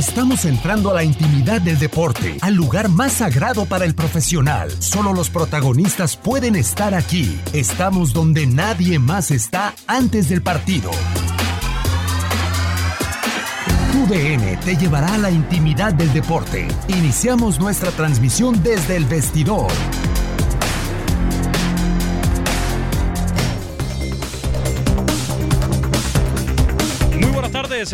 Estamos entrando a la intimidad del deporte, al lugar más sagrado para el profesional. Solo los protagonistas pueden estar aquí. Estamos donde nadie más está antes del partido. UDN te llevará a la intimidad del deporte. Iniciamos nuestra transmisión desde el vestidor.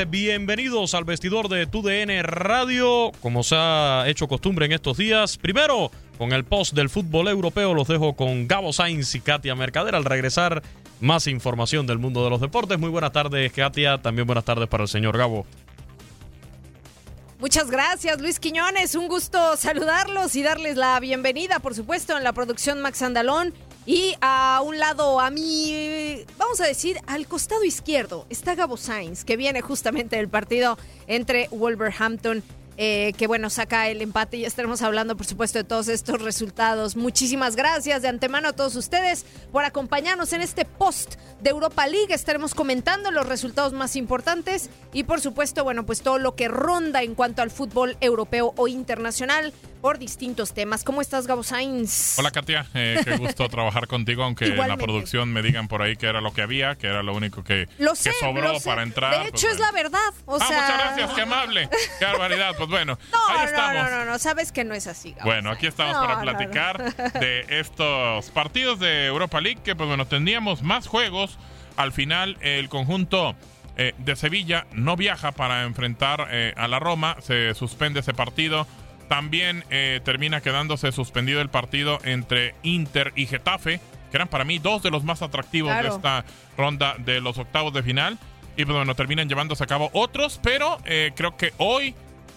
Bienvenidos al vestidor de TUDN Radio, como se ha hecho costumbre en estos días. Primero, con el post del fútbol europeo, los dejo con Gabo Sainz y Katia Mercader. Al regresar, más información del mundo de los deportes. Muy buenas tardes, Katia. También buenas tardes para el señor Gabo. Muchas gracias, Luis Quiñones. Un gusto saludarlos y darles la bienvenida, por supuesto, en la producción Max Andalón. Y a un lado, a mí, vamos a decir, al costado izquierdo, está Gabo Sainz, que viene justamente del partido entre Wolverhampton eh, que bueno, saca el empate y estaremos hablando, por supuesto, de todos estos resultados. Muchísimas gracias de antemano a todos ustedes por acompañarnos en este post de Europa League. Estaremos comentando los resultados más importantes y, por supuesto, bueno, pues todo lo que ronda en cuanto al fútbol europeo o internacional por distintos temas. ¿Cómo estás, Gabo Sainz? Hola, Katia. Eh, qué gusto trabajar contigo, aunque en la producción me digan por ahí que era lo que había, que era lo único que, lo sé, sobró lo sé. para entrar. De hecho, pues, es la verdad. O ah, sea... muchas gracias, qué amable. Qué barbaridad. Pues bueno, no, ahí estamos. No, no, no, sabes que no es así. Gabo Bueno, aquí estamos no, para platicar de estos partidos de Europa League, que pues bueno, tendríamos más juegos. Al final, el conjunto eh, de Sevilla no viaja para enfrentar eh, a la Roma, se suspende ese partido. También eh, termina quedándose suspendido el partido entre Inter y Getafe, que eran para mí dos de los más atractivos claro. de esta ronda de los octavos de final. Y pues bueno, terminan llevándose a cabo otros, pero eh, creo que hoy,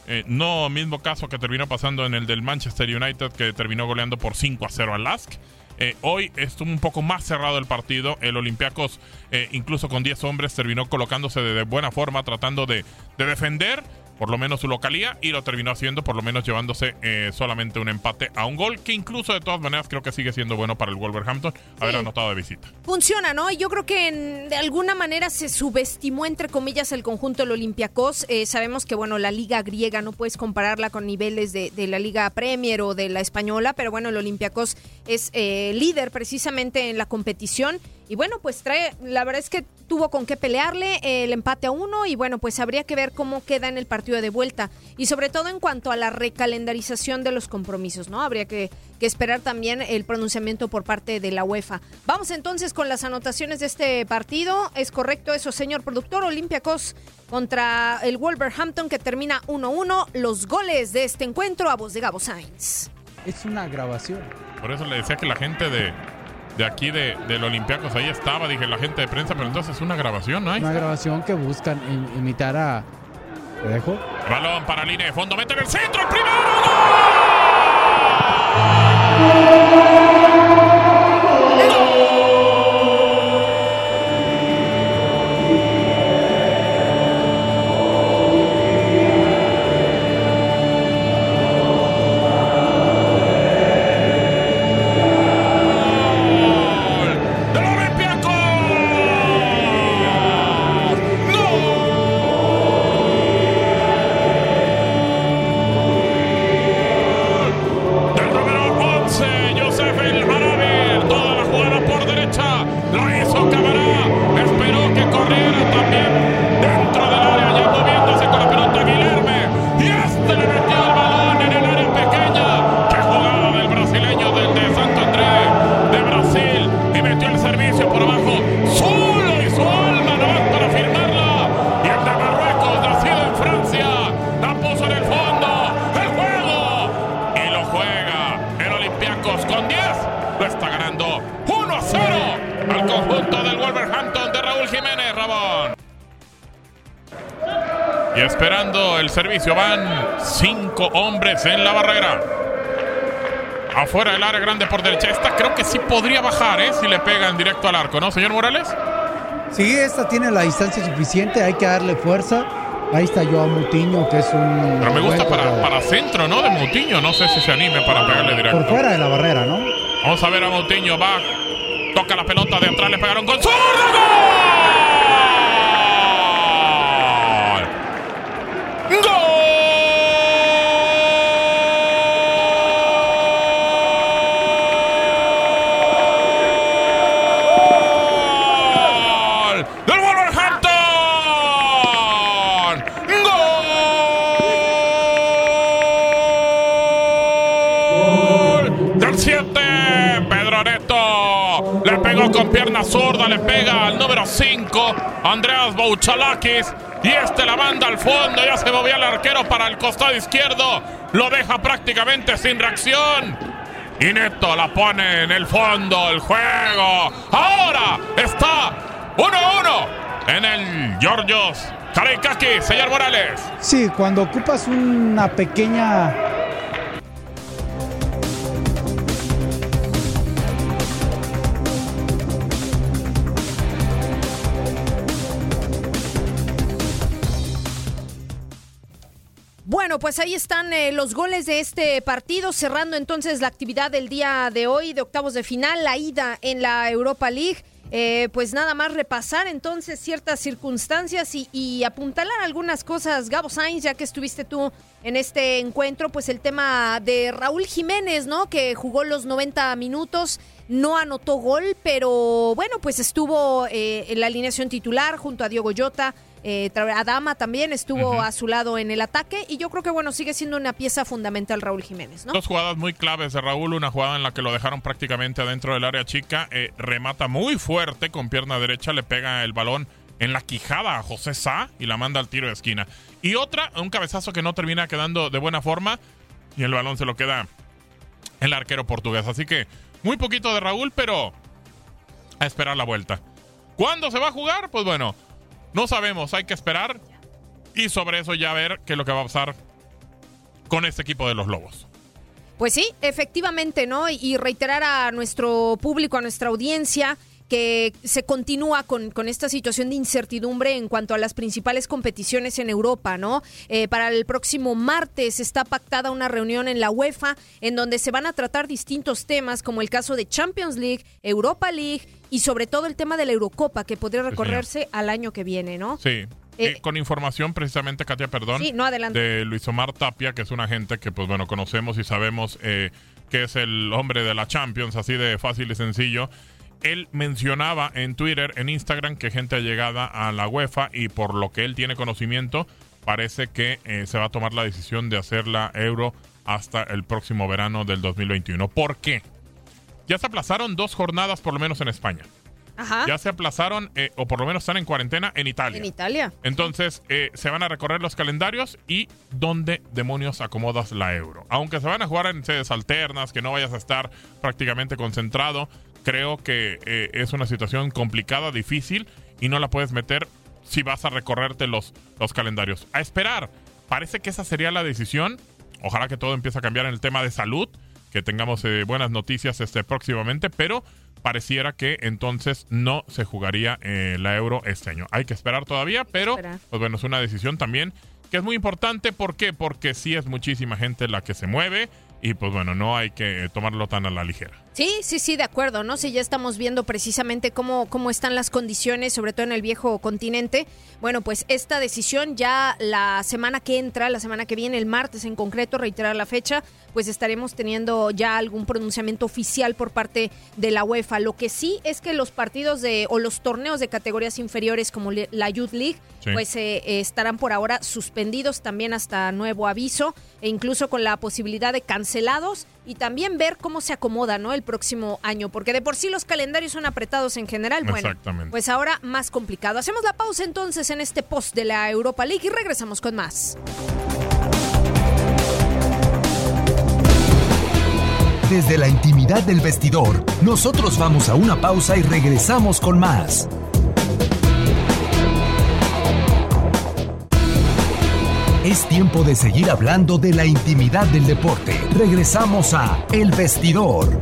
eh, no mismo caso que terminó pasando en el del Manchester United, que terminó goleando por 5 a 0 al Lask. Eh, hoy estuvo un poco más cerrado el partido. El Olympiacos, eh, incluso con 10 hombres, terminó colocándose de, de buena forma, tratando de, de defender por lo menos su localía y lo terminó haciendo, por lo menos llevándose eh, solamente un empate a un gol, que incluso de todas maneras creo que sigue siendo bueno para el Wolverhampton haber Sí. anotado de visita. Funciona, ¿no? Y Yo creo que en- de alguna manera se subestimó, entre comillas, el conjunto del Olympiacos. Eh, sabemos que, bueno, la liga griega no puedes compararla con niveles de, de la liga Premier o de la española, pero bueno, el Olympiacos es eh, líder precisamente en la competición. Y bueno, pues trae, la verdad es que tuvo con qué pelearle eh, el empate a uno y bueno, pues habría que ver cómo queda en el partido de vuelta. Y sobre todo en cuanto a la recalendarización de los compromisos, ¿no? Habría que, que esperar también el pronunciamiento por parte de la UEFA. Vamos entonces con las anotaciones de este partido. ¿Es correcto eso, señor productor? Olympiacos contra el Wolverhampton que termina 1-1. Los goles de este encuentro a voz de Gabo Sainz. Es una grabación. Por eso le decía que la gente de, de aquí de, del Olympiacos ahí estaba, dije la gente de prensa, pero entonces es una grabación, ¿no hay? Una grabación que buscan im- imitar a. ¿Te dejo? Balón para línea de fondo, mete en el centro, el primero. ¡Gol! Con 10. Lo está ganando 1 a 0 al conjunto del Wolverhampton de Raúl Jiménez, Rabón. Y esperando el servicio van cinco hombres en la barrera. Afuera del área grande por derecha. Esta creo que sí podría bajar, ¿eh? Si le pegan directo al arco, ¿no, señor Morales? Sí, esta tiene la distancia suficiente, hay que darle fuerza. Ahí está Joao Mutiño, que es un. Pero me gusta para, centro, ¿no? De Moutinho. No sé si se anime para pegarle directo. Por fuera de la barrera, ¿no? Vamos a ver a Moutinho. Va. Toca la pelota de atrás. Le pegaron con zurdo. ¡Gol! Pierna zurda le pega al número 5, Andreas Bouchalakis. Y este la manda al fondo, ya se movía el arquero para el costado izquierdo. Lo deja prácticamente sin reacción. Y Neto la pone en el fondo el juego. Ahora está 1-1 en el Georgios Karaikaki, señor Morales. Sí, cuando ocupas una pequeña Pues ahí están eh, los goles de este partido, cerrando entonces la actividad del día de hoy de octavos de final, la ida en la Europa League. Eh, pues nada más repasar entonces ciertas circunstancias y, apuntalar algunas cosas. Gabo Sainz, ya que estuviste tú en este encuentro, pues el tema de Raúl Jiménez, ¿no? Que jugó los 90 minutos, no anotó gol, pero bueno, pues estuvo eh, en la alineación titular junto a Diogo Jota. Eh, Adama también estuvo uh -huh. a su lado en el ataque y yo creo que bueno sigue siendo una pieza fundamental Raúl Jiménez, ¿no? Dos jugadas muy claves de Raúl, una jugada en la que lo dejaron prácticamente adentro del área chica, eh, remata muy fuerte con pierna derecha, le pega el balón en la quijada a José Sá y la manda al tiro de esquina. Y otra, un cabezazo que no termina quedando de buena forma y el balón se lo queda el arquero portugués. Así que muy poquito de Raúl, pero a esperar la vuelta. ¿Cuándo se va a jugar? Pues bueno, no sabemos, hay que esperar y sobre eso ya ver qué es lo que va a pasar con este equipo de los Lobos. Pues sí, efectivamente, ¿no? Y reiterar a nuestro público, a nuestra audiencia, que se continúa con, con, esta situación de incertidumbre en cuanto a las principales competiciones en Europa, ¿no? Eh, para el próximo martes está pactada una reunión en la UEFA en donde se van a tratar distintos temas como el caso de Champions League, Europa League y sobre todo el tema de la Eurocopa que podría recorrerse sí, al año que viene, ¿no? Sí. Eh, con información precisamente, Katia, perdón, sí, no, de Luis Omar Tapia, que es una gente que, pues bueno, conocemos y sabemos eh, que es el hombre de la Champions, así de fácil y sencillo él mencionaba en Twitter, en Instagram, que gente ha llegado a la UEFA y por lo que él tiene conocimiento, parece que eh, se va a tomar la decisión de hacer la Euro hasta el próximo verano del 2021. ¿Por qué? Ya se aplazaron dos jornadas por lo menos en España. Ajá. Ya se aplazaron, eh, o por lo menos están en cuarentena en Italia. En Italia. Entonces, eh, se van a recorrer los calendarios y dónde demonios acomodas la euro. Aunque se van a jugar en sedes alternas, que no vayas a estar prácticamente concentrado, creo que eh, es una situación complicada, difícil, y no la puedes meter si vas a recorrerte los, los calendarios. A esperar. Parece que esa sería la decisión. Ojalá que todo empiece a cambiar en el tema de salud, que tengamos eh, buenas noticias este próximamente, pero pareciera que entonces no se jugaría eh, la Euro este año. Hay que esperar todavía, pero esperar. pues bueno, es una decisión también que es muy importante. ¿Por qué? Porque sí es muchísima gente la que se mueve y pues bueno, no hay que tomarlo tan a la ligera. Sí, sí, sí, de acuerdo, ¿no? Si ya estamos viendo precisamente cómo, cómo están las condiciones, sobre todo en el viejo continente. Bueno, pues esta decisión ya la semana que entra, la semana que viene, el martes en concreto, reiterar la fecha, pues estaremos teniendo ya algún pronunciamiento oficial por parte de la UEFA. Lo que sí es que los partidos de o los torneos de categorías inferiores como la Youth League, sí. pues eh, estarán por ahora suspendidos también hasta nuevo aviso e incluso con la posibilidad de cancelados y también ver cómo se acomoda ¿no? El próximo año, porque de por sí los calendarios son apretados en general. Bueno, pues ahora más complicado. Hacemos la pausa entonces en este post de la Europa League y regresamos con más. Desde la intimidad del vestidor, nosotros vamos a una pausa y regresamos con más. Es tiempo de seguir hablando de la intimidad del deporte. Regresamos a El Vestidor.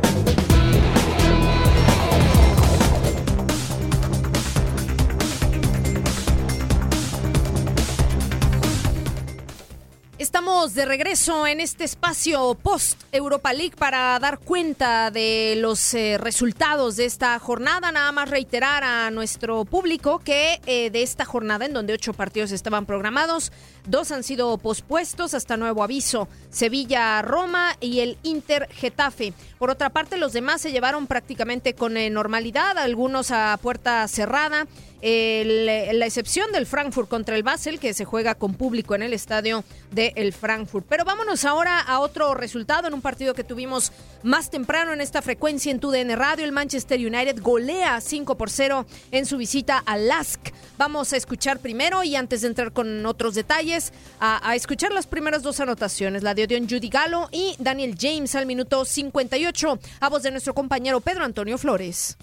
Estamos de regreso en este espacio post Europa League para dar cuenta de los eh, resultados de esta jornada. Nada más reiterar a nuestro público que eh, de esta jornada, en donde ocho partidos estaban programados, dos han sido pospuestos hasta nuevo aviso: Sevilla-Roma y el Inter-Getafe. Por otra parte, los demás se llevaron prácticamente con eh, normalidad, algunos a puerta cerrada. La excepción del Frankfurt contra el Basel, que se juega con público en el estadio del de Frankfurt. Pero vámonos ahora a otro resultado en un partido que tuvimos más temprano en esta frecuencia en TUDN Radio. El Manchester United golea 5 por 0 en su visita a Lask. Vamos a escuchar primero y antes de entrar con otros detalles, a, a escuchar las primeras dos anotaciones, la de Odion Judy Galo y Daniel James al minuto 58, a voz de nuestro compañero Pedro Antonio Flores.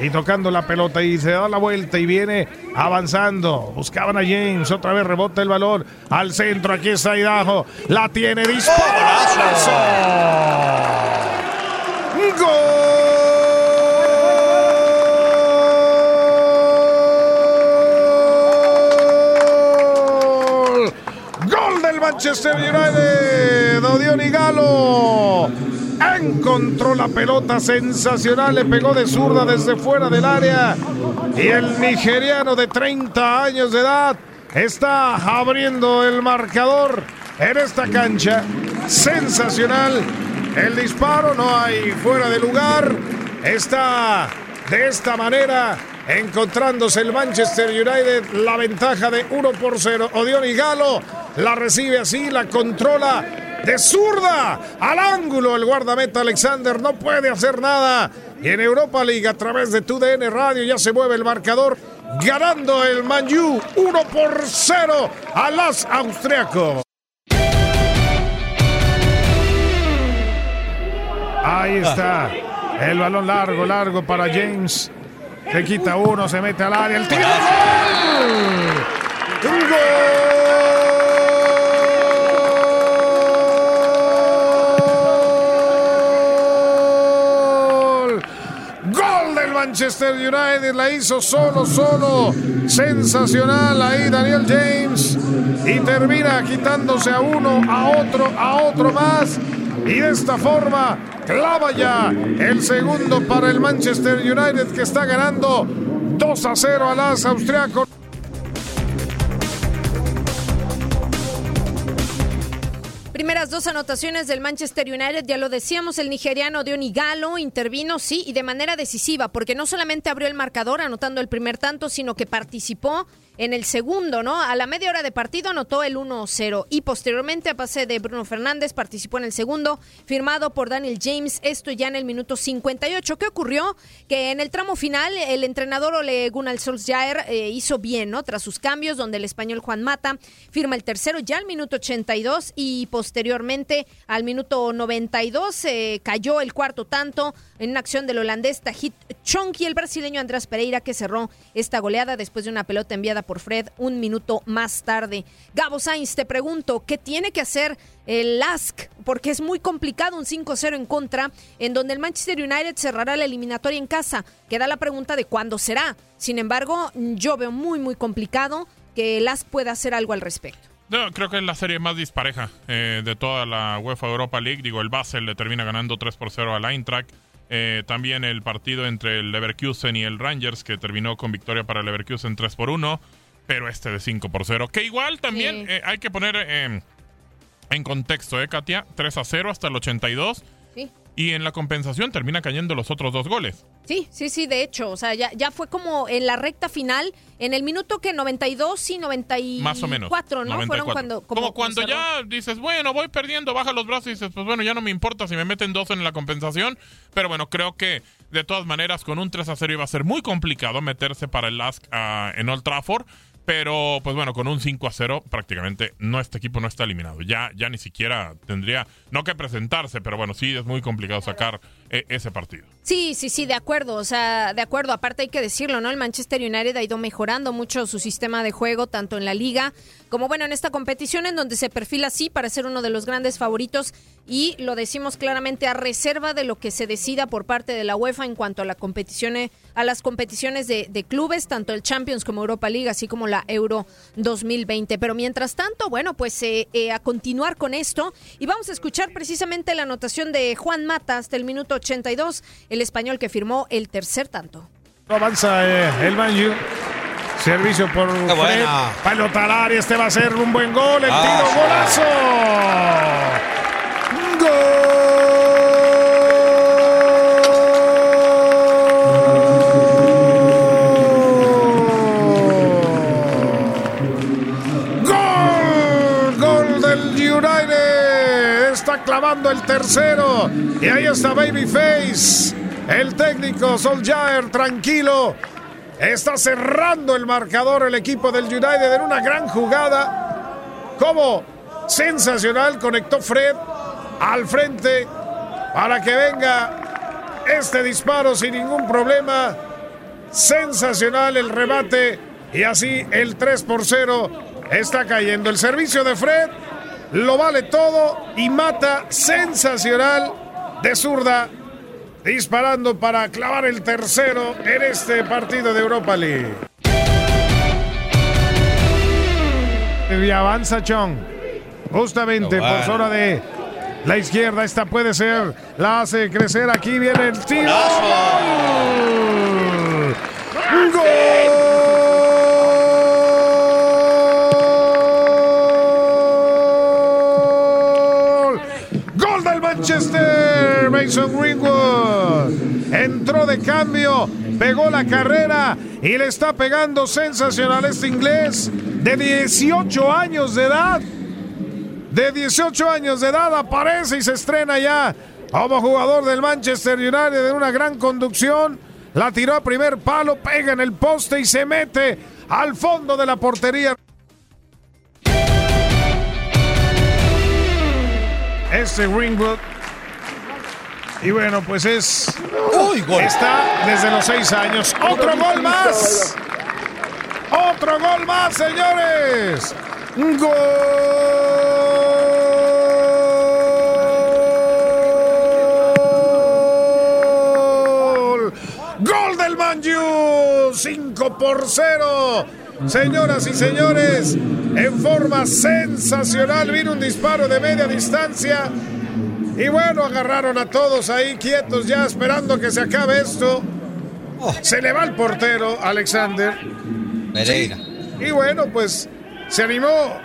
Y tocando la pelota y se da la vuelta y viene avanzando. Buscaban a James, otra vez rebota el balón al centro. Aquí está Idaho, la tiene disparazo. Manchester United! Odion y Galo encontró la pelota sensacional, le pegó de zurda desde fuera del área y el nigeriano de 30 años de edad está abriendo el marcador en esta cancha. Sensacional el disparo, no hay fuera de lugar. Está de esta manera encontrándose el Manchester United la ventaja de 1 por 0. Odion y Galo la recibe así, la controla de zurda al ángulo. El guardameta Alexander no puede hacer nada. Y en Europa League a través de TUDN Radio ya se mueve el marcador. Ganando el Manju 1 por 0 a las austriacos. Ahí está. El balón largo, largo para James. Se quita uno, se mete al área. El tiro. ¡Gol! ¡Gol del Manchester United! La hizo solo, solo. Sensacional ahí Daniel James. Y termina quitándose a uno, a otro, a otro más. Y de esta forma clava ya el segundo para el Manchester United que está ganando 2 a 0 a las austriacos. Primeras dos anotaciones del Manchester United, ya lo decíamos, el nigeriano Diony Galo intervino, sí, y de manera decisiva, porque no solamente abrió el marcador anotando el primer tanto, sino que participó en el segundo, ¿no? A la media hora de partido anotó el 1-0 y posteriormente a pase de Bruno Fernández participó en el segundo, firmado por Daniel James, esto ya en el minuto 58. ¿Qué ocurrió? Que en el tramo final el entrenador Ole Gunnar Solskjaer eh, hizo bien, ¿no? Tras sus cambios, donde el español Juan Mata firma el tercero ya al minuto 82 y posteriormente al minuto 92 eh, cayó el cuarto tanto en una acción del holandés Tajit Chonk y el brasileño Andrés Pereira que cerró esta goleada después de una pelota enviada por Fred un minuto más tarde. Gabo Sainz, te pregunto, ¿qué tiene que hacer el LASK? Porque es muy complicado un 5-0 en contra, en donde el Manchester United cerrará la eliminatoria en casa. Queda la pregunta de cuándo será. Sin embargo, yo veo muy, muy complicado que el LASK pueda hacer algo al respecto. Creo que es la serie más dispareja eh, de toda la UEFA Europa League. Digo, el Basel le termina ganando 3 por 0 al Eintracht. Eh, también el partido entre el Leverkusen y el Rangers, que terminó con victoria para el Leverkusen 3 por 1, pero este de 5 por 0. Que igual también Sí. eh, hay que poner eh, en contexto, ¿eh, Katia? 3 a 0 hasta el 82. Sí. Y en la compensación termina cayendo los otros dos goles. Sí, sí, sí, de hecho, o sea, ya, ya fue como en la recta final, en el minuto que 92 y 94, Más o menos. ¿no? 94. Fueron cuando... como, cuando ya dices, bueno, voy perdiendo, baja los brazos y dices, pues bueno, ya no me importa si me meten dos en la compensación. Pero bueno, creo que de todas maneras con un 3 a 0 iba a ser muy complicado meterse para el LASK ah, en Old Trafford. Pero pues bueno, con un 5 a 0 prácticamente no este equipo no está eliminado. Ya, ya ni siquiera tendría, no que presentarse, pero bueno, sí es muy complicado sacar ese partido. Sí, sí, sí, de acuerdo, o sea, de acuerdo. Aparte hay que decirlo, ¿no? El Manchester United ha ido mejorando mucho su sistema de juego, tanto en la liga como, bueno, en esta competición en donde se perfila así para ser uno de los grandes favoritos y lo decimos claramente a reserva de lo que se decida por parte de la UEFA en cuanto a, la competición, a las competiciones de, de clubes, tanto el Champions como Europa League, así como la Euro 2020. Pero mientras tanto, bueno, pues eh, eh, a continuar con esto y vamos a escuchar precisamente la anotación de Juan Mata hasta el minuto 82, el español que firmó el tercer tanto. Avanza eh, el Manju. Servicio por Fred. Pelota al área. Este va a ser un buen gol. El Ah, tiro, golazo. El tercero. Y ahí está Babyface. El técnico Solskjaer tranquilo. Está cerrando el marcador el equipo del United en una gran jugada. Como sensacional conectó Fred al frente para que venga este disparo sin ningún problema. Sensacional el remate y así el 3 por 0 está cayendo. El servicio de Fred lo vale todo y mata sensacional de zurda disparando para clavar el tercero en este partido de Europa League. Y avanza Chong. Justamente por zona de la izquierda. Esta puede ser. La hace crecer. Aquí viene el tiro. ¡Gol! Mason Greenwood. Entró de cambio. Pegó la carrera. Y le está pegando sensacional este inglés de 18 años de edad de 18 años de edad aparece y se estrena ya como jugador del Manchester United en una gran conducción. La tiró a primer palo, pega en el poste y se mete al fondo de la portería. Este Greenwood. Y bueno, pues es. Está desde los seis años. Otro gol más. Otro gol más, señores. Gol. Gol del Manju. 5 por 0. Señoras y señores, en forma sensacional vino un disparo de media distancia. Y bueno, agarraron a todos ahí quietos ya esperando que se acabe esto. Se le va el portero, Alexander. Pereira. Y bueno, pues se animó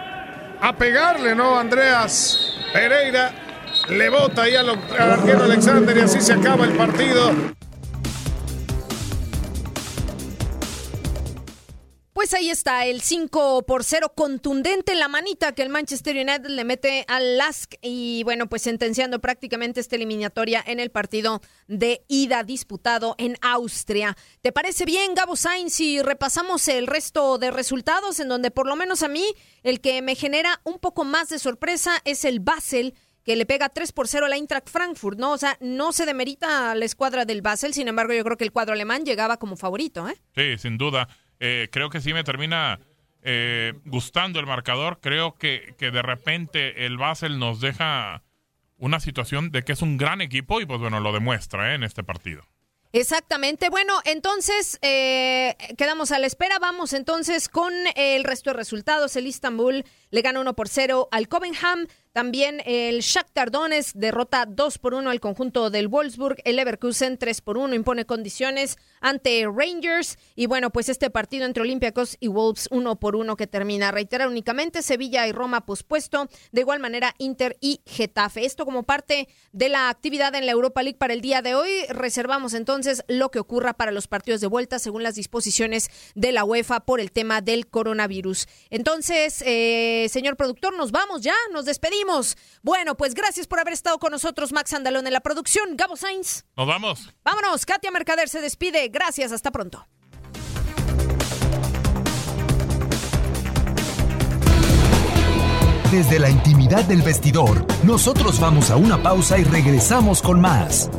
a pegarle, ¿no? Andreas Pereira le bota ahí al, al arquero Alexander y así se acaba el partido. Pues ahí está el 5 por 0 contundente en la manita que el Manchester United le mete al Lask y bueno, pues sentenciando prácticamente esta eliminatoria en el partido de ida disputado en Austria. ¿Te parece bien, Gabo Sainz, si repasamos el resto de resultados en donde por lo menos a mí el que me genera un poco más de sorpresa es el Basel que le pega 3 por 0 a la Eintracht Frankfurt, ¿no? O sea, no se demerita la escuadra del Basel, sin embargo yo creo que el cuadro alemán llegaba como favorito, ¿eh? Sí, sin duda. Eh, creo que sí me termina eh, gustando el marcador. Creo que, que de repente el Basel nos deja una situación de que es un gran equipo y pues bueno, lo demuestra ¿eh? en este partido. Exactamente. Bueno, entonces eh, quedamos a la espera. Vamos entonces con el resto de resultados. El Istanbul le gana 1 por 0 al Covenham. También el Shakhtar Donetsk derrota 2 por 1 al conjunto del Wolfsburg. El Leverkusen 3 por 1 impone condiciones ante Rangers. Y bueno, pues este partido entre Olympiacos y Wolves 1 por 1 que termina. Reiterar únicamente Sevilla y Roma pospuesto. De igual manera Inter y Getafe. Esto como parte de la actividad en la Europa League para el día de hoy. Reservamos entonces lo que ocurra para los partidos de vuelta según las disposiciones de la UEFA por el tema del coronavirus. Entonces, eh, señor productor, nos vamos ya, nos despedimos. Bueno, pues gracias por haber estado con nosotros, Max Andalón en la producción. Gabo Sainz. Nos vamos. Vámonos, Katia Mercader se despide. Gracias, hasta pronto. Desde la intimidad del vestidor, nosotros vamos a una pausa y regresamos con más.